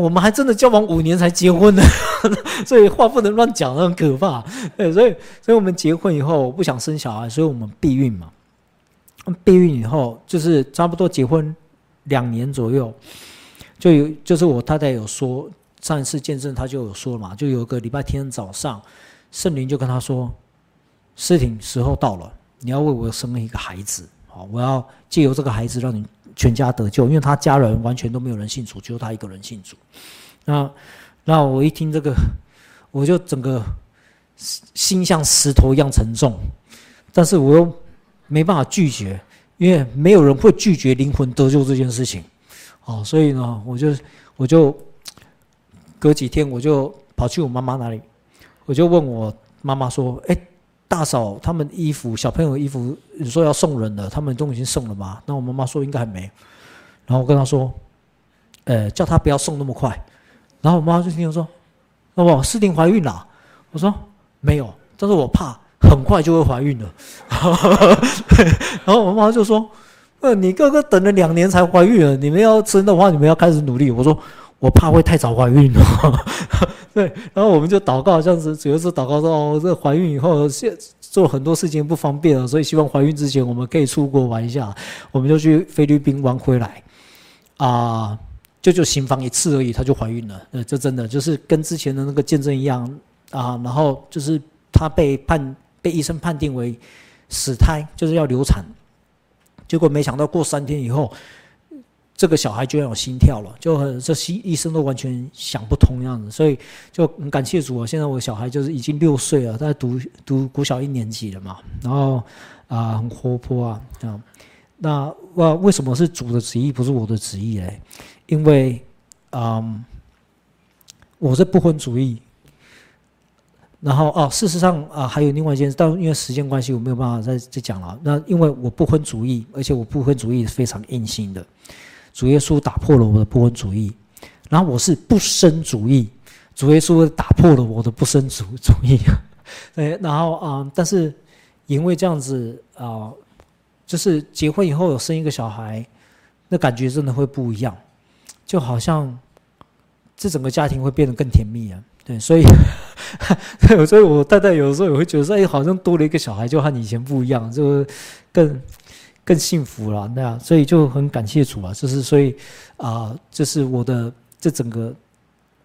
我们还真的交往五年才结婚呢，所以话不能乱讲，很可怕。对，所以，所以我们结婚以后，不想生小孩，所以我们避孕嘛。避孕以后，就是差不多结婚两年左右，就有，就是我太太有说，上一次见证她就有说嘛，就有个礼拜天早上，圣灵就跟她说：“诗婷，时候到了，你要为我生一个孩子，好，我要借由这个孩子让你。”全家得救，因为他家人完全都没有人信主，只有他一个人信主。那那我一听这个，我就整个心像石头一样沉重，但是我又没办法拒绝，因为没有人会拒绝灵魂得救这件事情。哦，所以呢，我就我就隔几天我就跑去我妈妈那里，我就问我妈妈说：“哎，大嫂，他们衣服小朋友的衣服，你说要送人了，他们都已经送了吗？”那我妈妈说：“应该还没。”然后我跟她说：“呃，叫她不要送那么快。”然后我妈就听我说：“哦，诗婷怀孕了。”我说：“没有，但是我怕很快就会怀孕了。”然后我妈妈就说。呃，你哥哥等了两年才怀孕了，你们要生的话，你们要开始努力。我说，我怕会太早怀孕了。对，然后我们就祷告，这样子主要是祷告说，哦，这怀孕以后现做很多事情不方便了，所以希望怀孕之前我们可以出国玩一下。我们就去菲律宾玩回来，啊，就就行房一次而已，她就怀孕了。呃，这真的就是跟之前的那个见证一样啊。然后就是她被判被医生判定为死胎，就是要流产。结果没想到过三天以后，这个小孩就要有心跳了，就很这医医生都完全想不通样子，所以就很感谢主啊！现在我小孩就是已经六岁了，在读读国小一年级了嘛，然后啊很活泼啊啊，那哇为什么是主的旨意不是我的旨意嘞？因为嗯，我是不婚主义。然后哦，事实上啊，还有另外一件事，但因为时间关系，我没有办法再再讲了。那因为我不婚主义，而且我不婚主义是非常硬性的。主耶稣打破了我的不婚主义，然后我是不生主义，主耶稣打破了我的不生主主义。对，然后啊，但是因为这样子啊，就是结婚以后有生一个小孩，那感觉真的会不一样，就好像这整个家庭会变得更甜蜜啊。对，所以，所以我太太有时候也会觉得说，哎，好像多了一个小孩，就和以前不一样，就更更幸福了那样，所以就很感谢主啊，就是所以啊，就是我的这整个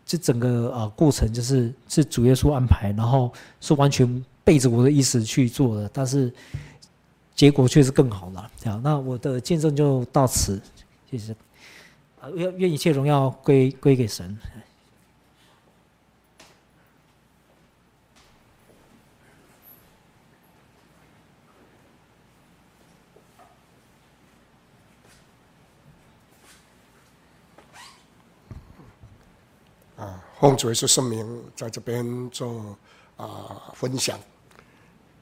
这整个啊过程，就是是主耶稣安排，然后是完全背着我的意思去做的，但是结果却是更好了。好，那我的见证就到此，谢谢。啊，愿愿一切荣耀归归给神。啊，奉主耶稣圣名，在这边做啊分享，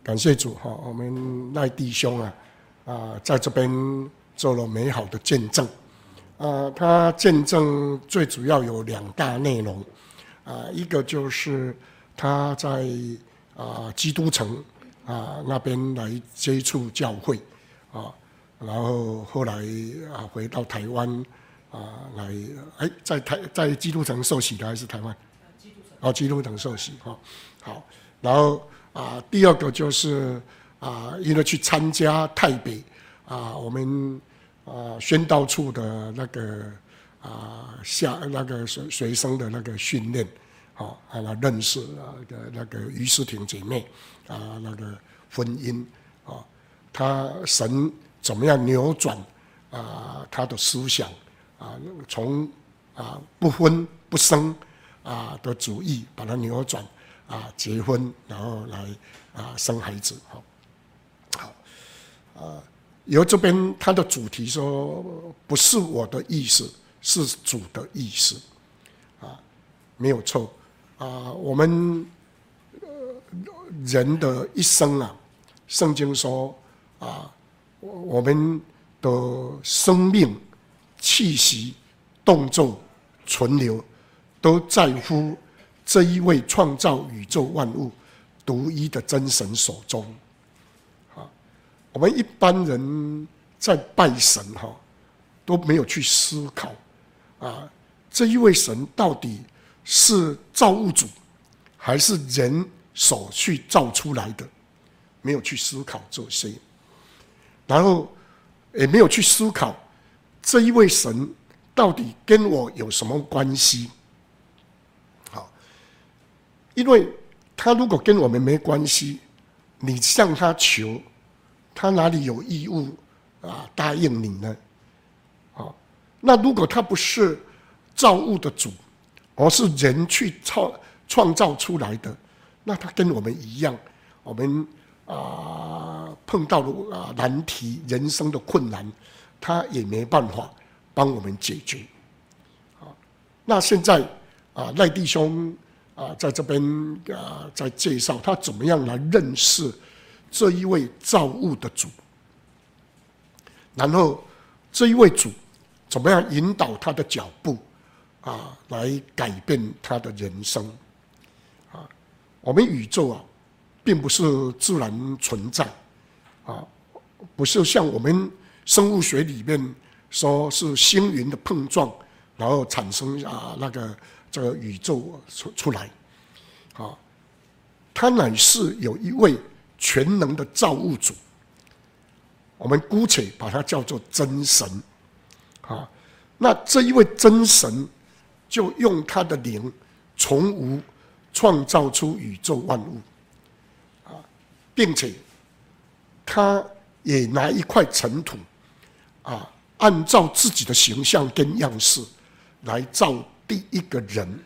感谢主哈，我们赖弟兄啊啊，在这边做了美好的见证啊，他见证最主要有两大内容啊，一个就是他在啊基督城啊那边来接触教会啊，然后后来啊回到台湾。啊，来，哎，在台在基督城受洗的还是台湾？哦，基督城受洗哈，好，然后啊，第二个就是啊，因为去参加台北啊，我们啊宣道处的那个啊下那个随随生的那个训练，好，还来认识啊个那个于诗婷姐妹啊那个婚姻啊，他神怎么样扭转啊他的思想？啊，从啊不婚不生啊的主义，把它扭转啊，结婚然后来啊生孩子，好，好，啊，由这边他的主题说，不是我的意思，是主的意思，啊，没有错，啊，我们人的一生啊，圣经说啊，我们的生命。气息、动作、存留，都在乎这一位创造宇宙万物独一的真神手中。啊，我们一般人在拜神哈，都没有去思考啊，这一位神到底是造物主，还是人手去造出来的？没有去思考这些，然后也没有去思考。这一位神到底跟我有什么关系？好，因为他如果跟我们没关系，你向他求，他哪里有义务啊答应你呢？好，那如果他不是造物的主，而是人去创创造出来的，那他跟我们一样，我们啊碰到了啊难题，人生的困难。他也没办法帮我们解决。啊，那现在啊赖弟兄啊在这边啊在介绍他怎么样来认识这一位造物的主，然后这一位主怎么样引导他的脚步啊来改变他的人生。啊，我们宇宙啊并不是自然存在。啊，不是像我们生物学里面说是星云的碰撞，然后产生啊那个这个宇宙出出来，啊，他乃是有一位全能的造物主，我们姑且把它叫做真神，啊，那这一位真神就用他的灵从无创造出宇宙万物，啊，并且。他也拿一块尘土，啊，按照自己的形象跟样式来造第一个人，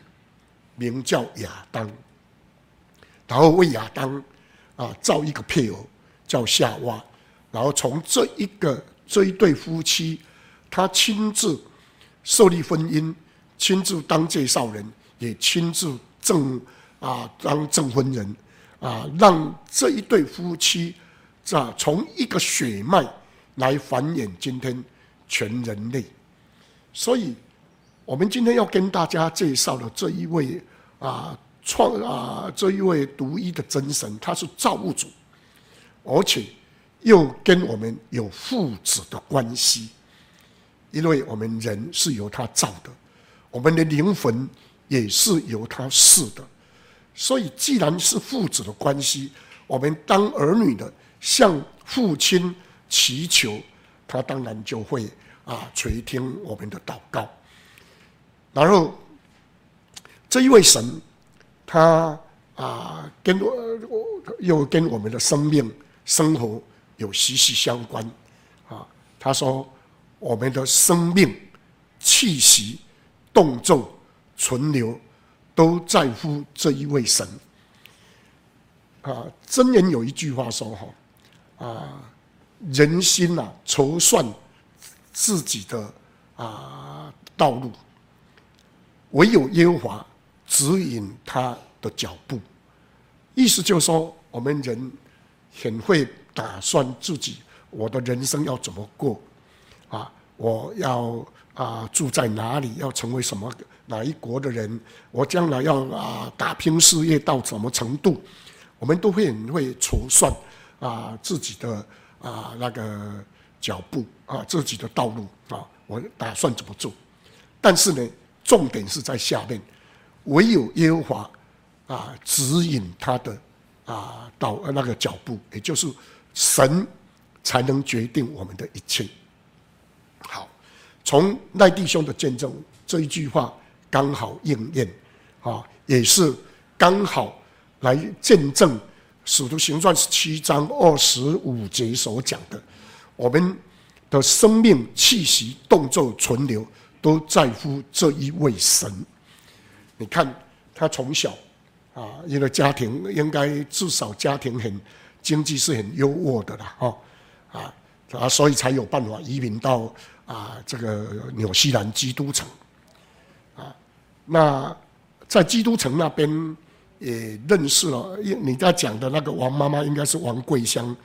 名叫亚当，然后为亚当啊造一个配偶叫夏娃，然后从这一个这一对夫妻，他亲自设立婚姻，亲自当介绍人，也亲自证啊当证婚人，啊，让这一对夫妻。啊，从一个血脉来繁衍今天全人类，所以，我们今天要跟大家介绍的这一位啊创啊这一位独一的真神，他是造物主，而且又跟我们有父子的关系，因为我们人是由他造的，我们的灵魂也是由他赐的，所以既然是父子的关系，我们当儿女的。向父亲祈求，他当然就会啊垂听我们的祷告。然后这一位神，他啊跟我又跟我们的生命生活有息息相关啊。他说，我们的生命气息、动作、存留，都在乎这一位神。啊，真人有一句话说哈。啊，人心呐、啊，筹算自己的啊道路，唯有耶和华指引他的脚步。意思就是说，我们人很会打算自己我的人生要怎么过啊？我要啊住在哪里？要成为什么哪一国的人？我将来要啊打拼事业到什么程度？我们都会很会筹算。啊，自己的啊那个脚步啊，自己的道路啊，我打算怎么做？但是呢，重点是在下面，唯有耶和华啊指引他的啊道那个脚步，也就是神才能决定我们的一切。好，从赖弟兄的见证这一句话刚好应验啊，也是刚好来见证。使徒行传十七章二十五节所讲的，我们的生命气息、动作、存留，都在乎这一位神。你看他从小啊，一个家庭应该至少家庭很经济是很优渥的啦，哈啊啊，所以才有办法移民到啊这个纽西兰基督城啊。那在基督城那边。也认识了，你在讲的那个王妈妈应该是王桂香，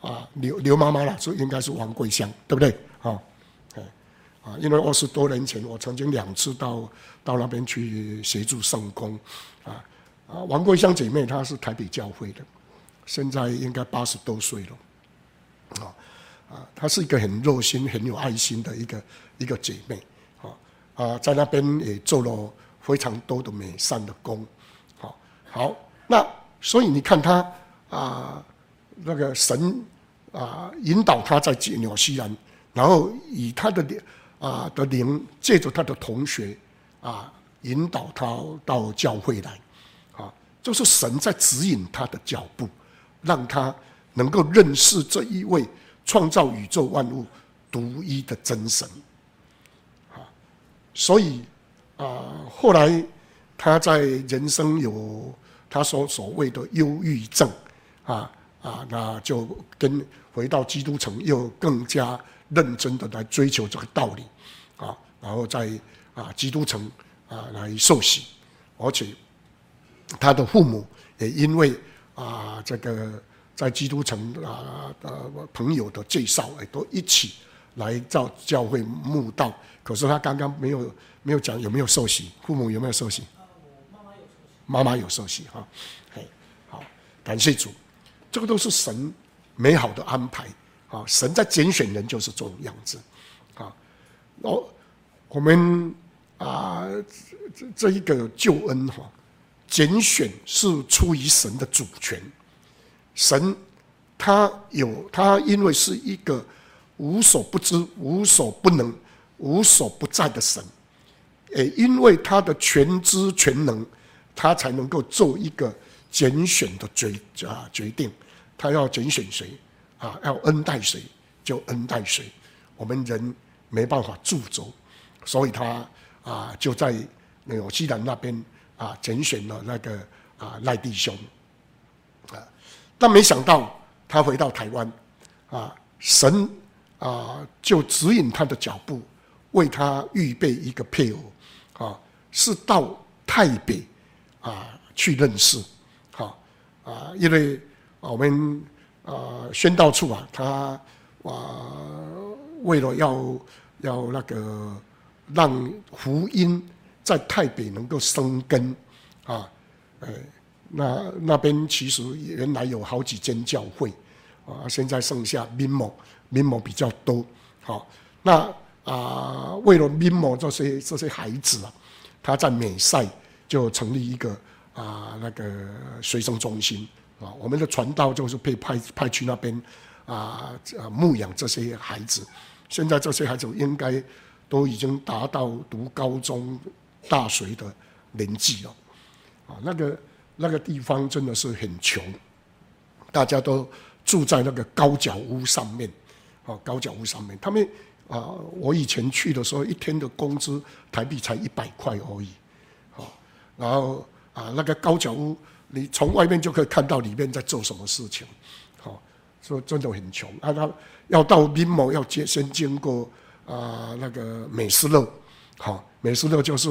啊，刘刘妈妈了，所以应该是王桂香，对不对？啊，啊，因为二十多年前我曾经两次到到那边去协助圣工，啊啊，王桂香姐妹她是台北教会的，现在应该八十多岁了，啊啊，她是一个很热心、很有爱心的一个一个姐妹，啊啊，在那边也做了非常多的美善的工。好，那所以你看他啊，那个神啊引导他在纽西兰，然后以他的啊的灵借着他的同学啊引导他到教会来，啊，就是神在指引他的脚步，让他能够认识这一位创造宇宙万物独一的真神，啊，所以啊后来他在人生有。他说所谓的忧郁症，啊啊，那就跟回到基督城又更加认真的来追求这个道理，啊，然后在啊基督城啊来受洗，而且他的父母也因为啊这个在基督城啊的朋友的介绍，也都一起来到教会墓道。可是他刚刚没有没有讲有没有受洗，父母有没有受洗？妈妈有受洗哈，嘿，好，感谢主，这个都是神美好的安排啊！神在拣选人就是这种样子啊。然后我们啊，这这一个救恩哈，拣选是出于神的主权。神他有他，因为是一个无所不知、无所不能、无所不在的神，也因为他的全知全能。他才能够做一个拣选的决啊决定，他要拣选谁啊，要恩待谁就恩待谁。我们人没办法助走，所以他啊就在那个西南那边啊拣选了那个啊赖弟兄啊，但没想到他回到台湾啊，神啊就指引他的脚步，为他预备一个配偶啊，是到泰北。啊，去认识，好啊，因为我们啊宣道处啊，他啊为了要要那个让福音在泰北能够生根啊，呃，那那边其实原来有好几间教会啊，现在剩下民某民某比较多，好，那啊为了民某这些这些孩子啊，他在美赛。就成立一个啊那个学生中心啊，我们的传道就是被派派去那边啊啊牧养这些孩子。现在这些孩子应该都已经达到读高中、大学的年纪了啊。那个那个地方真的是很穷，大家都住在那个高脚屋上面啊，高脚屋上面。他们啊，我以前去的时候，一天的工资台币才一百块而已。然后啊，那个高脚屋，你从外面就可以看到里面在做什么事情，好，说真的很穷啊。他要到民谋，要先先经过啊那个美斯乐，好，美斯乐就是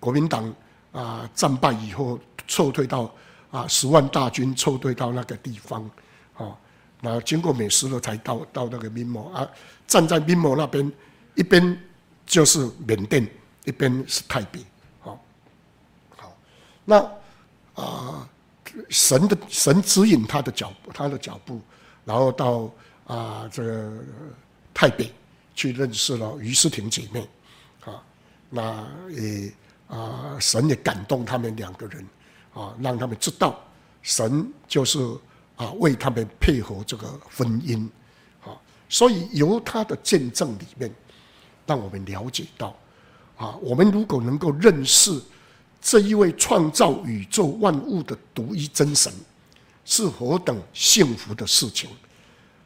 国民党啊战败以后撤退到啊十万大军撤退到那个地方，好，然后经过美斯乐才到到那个民谋啊。站在民谋那边，一边就是缅甸，一边是泰北。那啊，神的神指引他的脚步，他的脚步，然后到啊这个泰北去认识了于诗婷姐妹，啊，那也啊神也感动他们两个人，啊，让他们知道神就是啊为他们配合这个婚姻，啊，所以由他的见证里面，让我们了解到，啊，我们如果能够认识。这一位创造宇宙万物的独一真神，是何等幸福的事情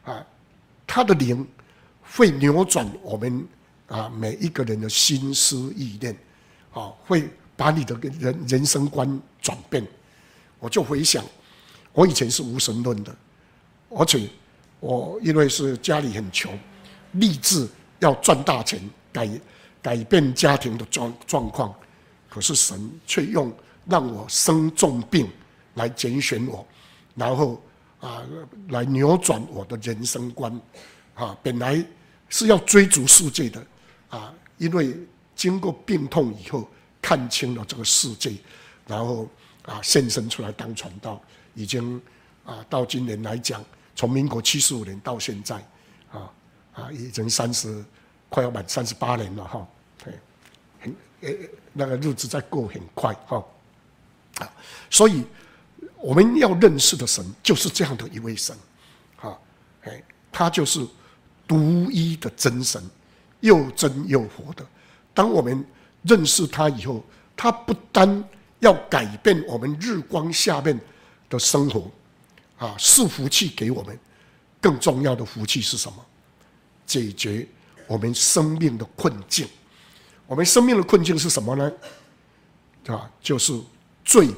啊！他的灵会扭转我们啊每一个人的心思意念，啊，会把你的人人生观转变。我就回想，我以前是无神论的，而且我因为是家里很穷，立志要赚大钱，改改变家庭的状状况。可是神却用让我生重病来拣选我，然后啊来扭转我的人生观，啊本来是要追逐世界的啊，因为经过病痛以后看清了这个世界，然后啊献身出来当传道，已经啊到今年来讲，从民国七十五年到现在，啊啊已经三十快要满三十八年了哈，对，很诶。那个日子在过很快哈，啊，所以我们要认识的神就是这样的一位神，啊，哎，他就是独一的真神，又真又活的。当我们认识他以后，他不单要改变我们日光下面的生活，啊，赐福气给我们，更重要的福气是什么？解决我们生命的困境。我们生命的困境是什么呢？啊，就是罪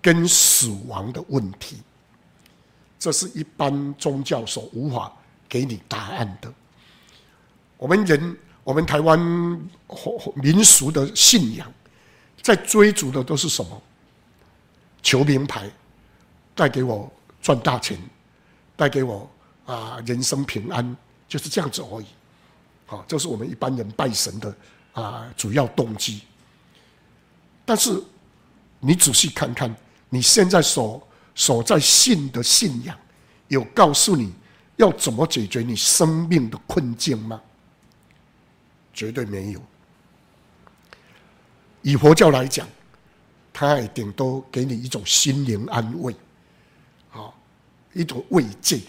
跟死亡的问题。这是一般宗教所无法给你答案的。我们人我们台湾民俗的信仰，在追逐的都是什么？求名牌，带给我赚大钱，带给我啊人生平安，就是这样子而已。好，这是我们一般人拜神的啊主要动机。但是你仔细看看，你现在所所在信的信仰，有告诉你要怎么解决你生命的困境吗？绝对没有。以佛教来讲，它也顶多给你一种心灵安慰，啊，一种慰藉，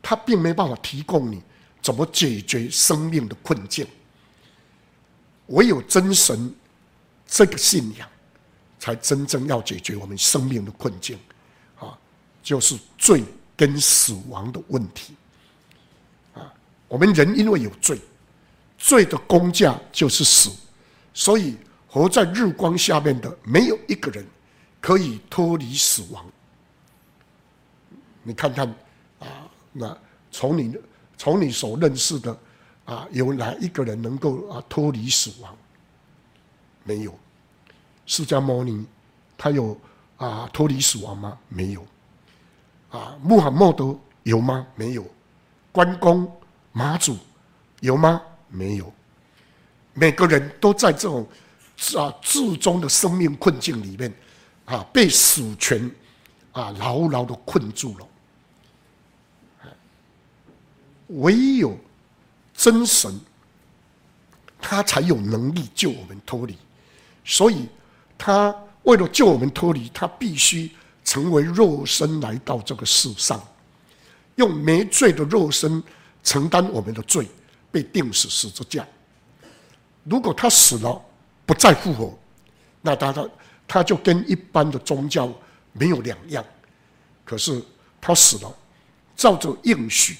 它并没办法提供你怎么解决生命的困境。唯有真神这个信仰，才真正要解决我们生命的困境，啊，就是罪跟死亡的问题。啊，我们人因为有罪。罪的工价就是死，所以活在日光下面的没有一个人可以脱离死亡。你看看啊，那从你从你所认识的啊，有哪一个人能够啊脱离死亡？没有。释迦牟尼他有啊脱离死亡吗？没有。啊，穆罕默德有吗？没有。关公、妈祖有吗？没有，每个人都在这种啊至终的生命困境里面，啊被死权啊牢牢的困住了。唯有真神，他才有能力救我们脱离。所以，他为了救我们脱离，他必须成为肉身来到这个世上，用没罪的肉身承担我们的罪。被钉死十字架。如果他死了，不再复活，那他他他就跟一般的宗教没有两样。可是他死了，照着应许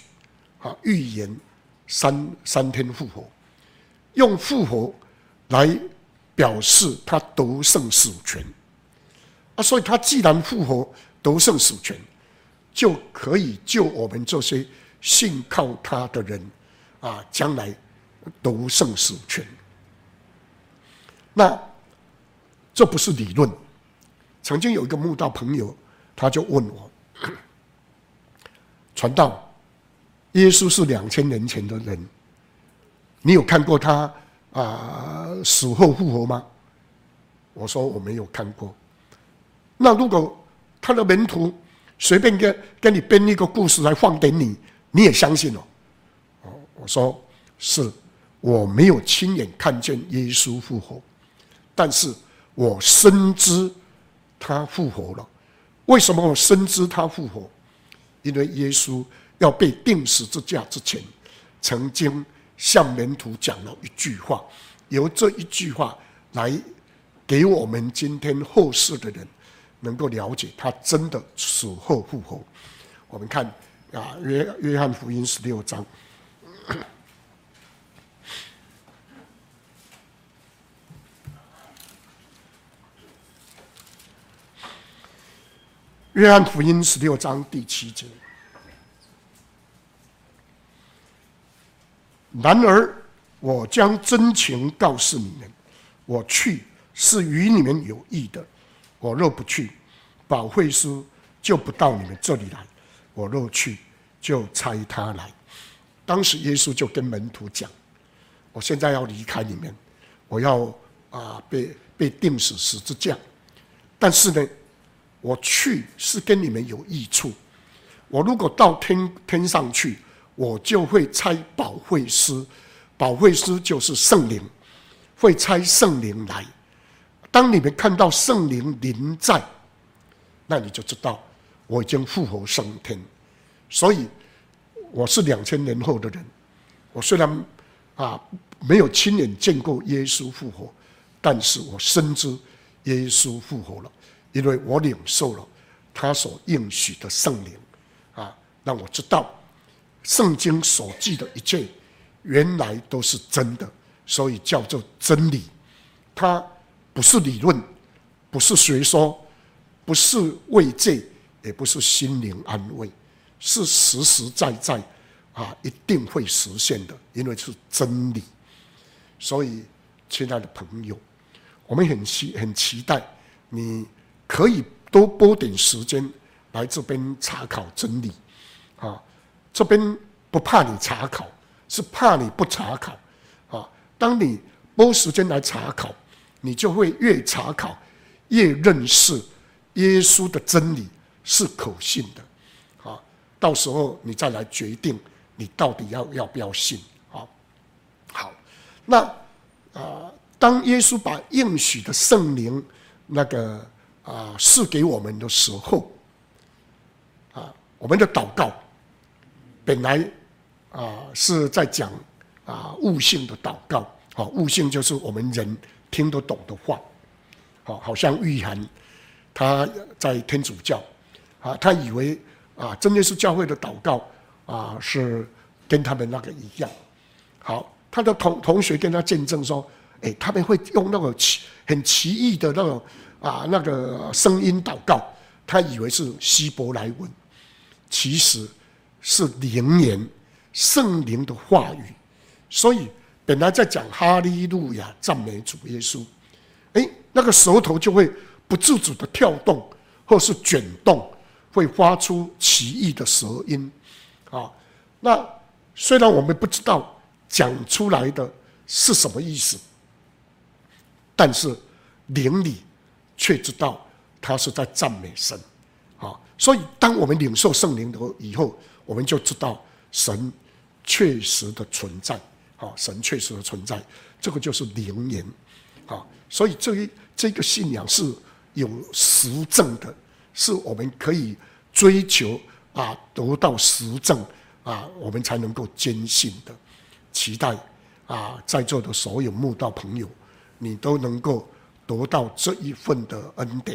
啊预言三三天复活，用复活来表示他得胜死权啊。所以他既然复活得胜死权，就可以救我们这些信靠他的人。啊，将来得胜死权。那这不是理论。曾经有一个慕道朋友，他就问我：传道，耶稣是两千年前的人，你有看过他啊死后复活吗？我说我没有看过。那如果他的门徒随便跟跟你编一个故事来放给你，你也相信了哦？我说是，我没有亲眼看见耶稣复活，但是我深知他复活了。为什么我深知他复活？因为耶稣要被钉十字架之前，曾经向门徒讲了一句话，由这一句话来给我们今天后世的人能够了解他真的死后复活。我们看啊，约约翰福音十六章。约翰福音十六章第七节。然而，我将真情告诉你们：我去是与你们有益的。我若不去，保惠师就不到你们这里来；我若去，就差他来。当时耶稣就跟门徒讲：“我现在要离开你们，我要啊被被钉死十字架。但是呢，我去是跟你们有益处。我如果到天天上去，我就会差保惠师，保惠师就是圣灵，会差圣灵来。当你们看到圣灵临在，那你就知道我已经复活升天。所以。”我是两千年后的人，我虽然啊没有亲眼见过耶稣复活，但是我深知耶稣复活了，因为我领受了他所应许的圣灵，啊，让我知道圣经所记的一切原来都是真的，所以叫做真理。它不是理论，不是学说，不是慰藉，也不是心灵安慰。是实实在在，啊，一定会实现的，因为是真理。所以，亲爱的朋友，我们很期很期待你可以多拨点时间来这边查考真理啊！这边不怕你查考，是怕你不查考啊！当你拨时间来查考，你就会越查考越认识耶稣的真理是可信的啊！到时候你再来决定你到底要要不要信啊！好，那啊，当耶稣把应许的圣灵那个啊赐给我们的时候，啊，我们的祷告本来啊是在讲啊悟性的祷告，啊悟性就是我们人听得懂的话，好，好像玉涵他在天主教，啊，他以为啊真耶稣教会的祷告啊是跟他们那个一样，好。他的同同学跟他见证说：“诶，他们会用那个奇很奇异的那种啊那个声音祷告，他以为是希伯来文，其实是灵言圣灵的话语。所以本来在讲哈利路亚赞美主耶稣，诶，那个舌头就会不自主的跳动或是卷动，会发出奇异的舌音。啊，那虽然我们不知道。”讲出来的是什么意思？但是灵里却知道他是在赞美神，啊！所以当我们领受圣灵的以后，我们就知道神确实的存在，啊！神确实的存在，这个就是灵言，啊！所以这一这个信仰是有实证的，是我们可以追求啊，得到实证啊，我们才能够坚信的。期待啊，在座的所有慕道朋友，你都能够得到这一份的恩典。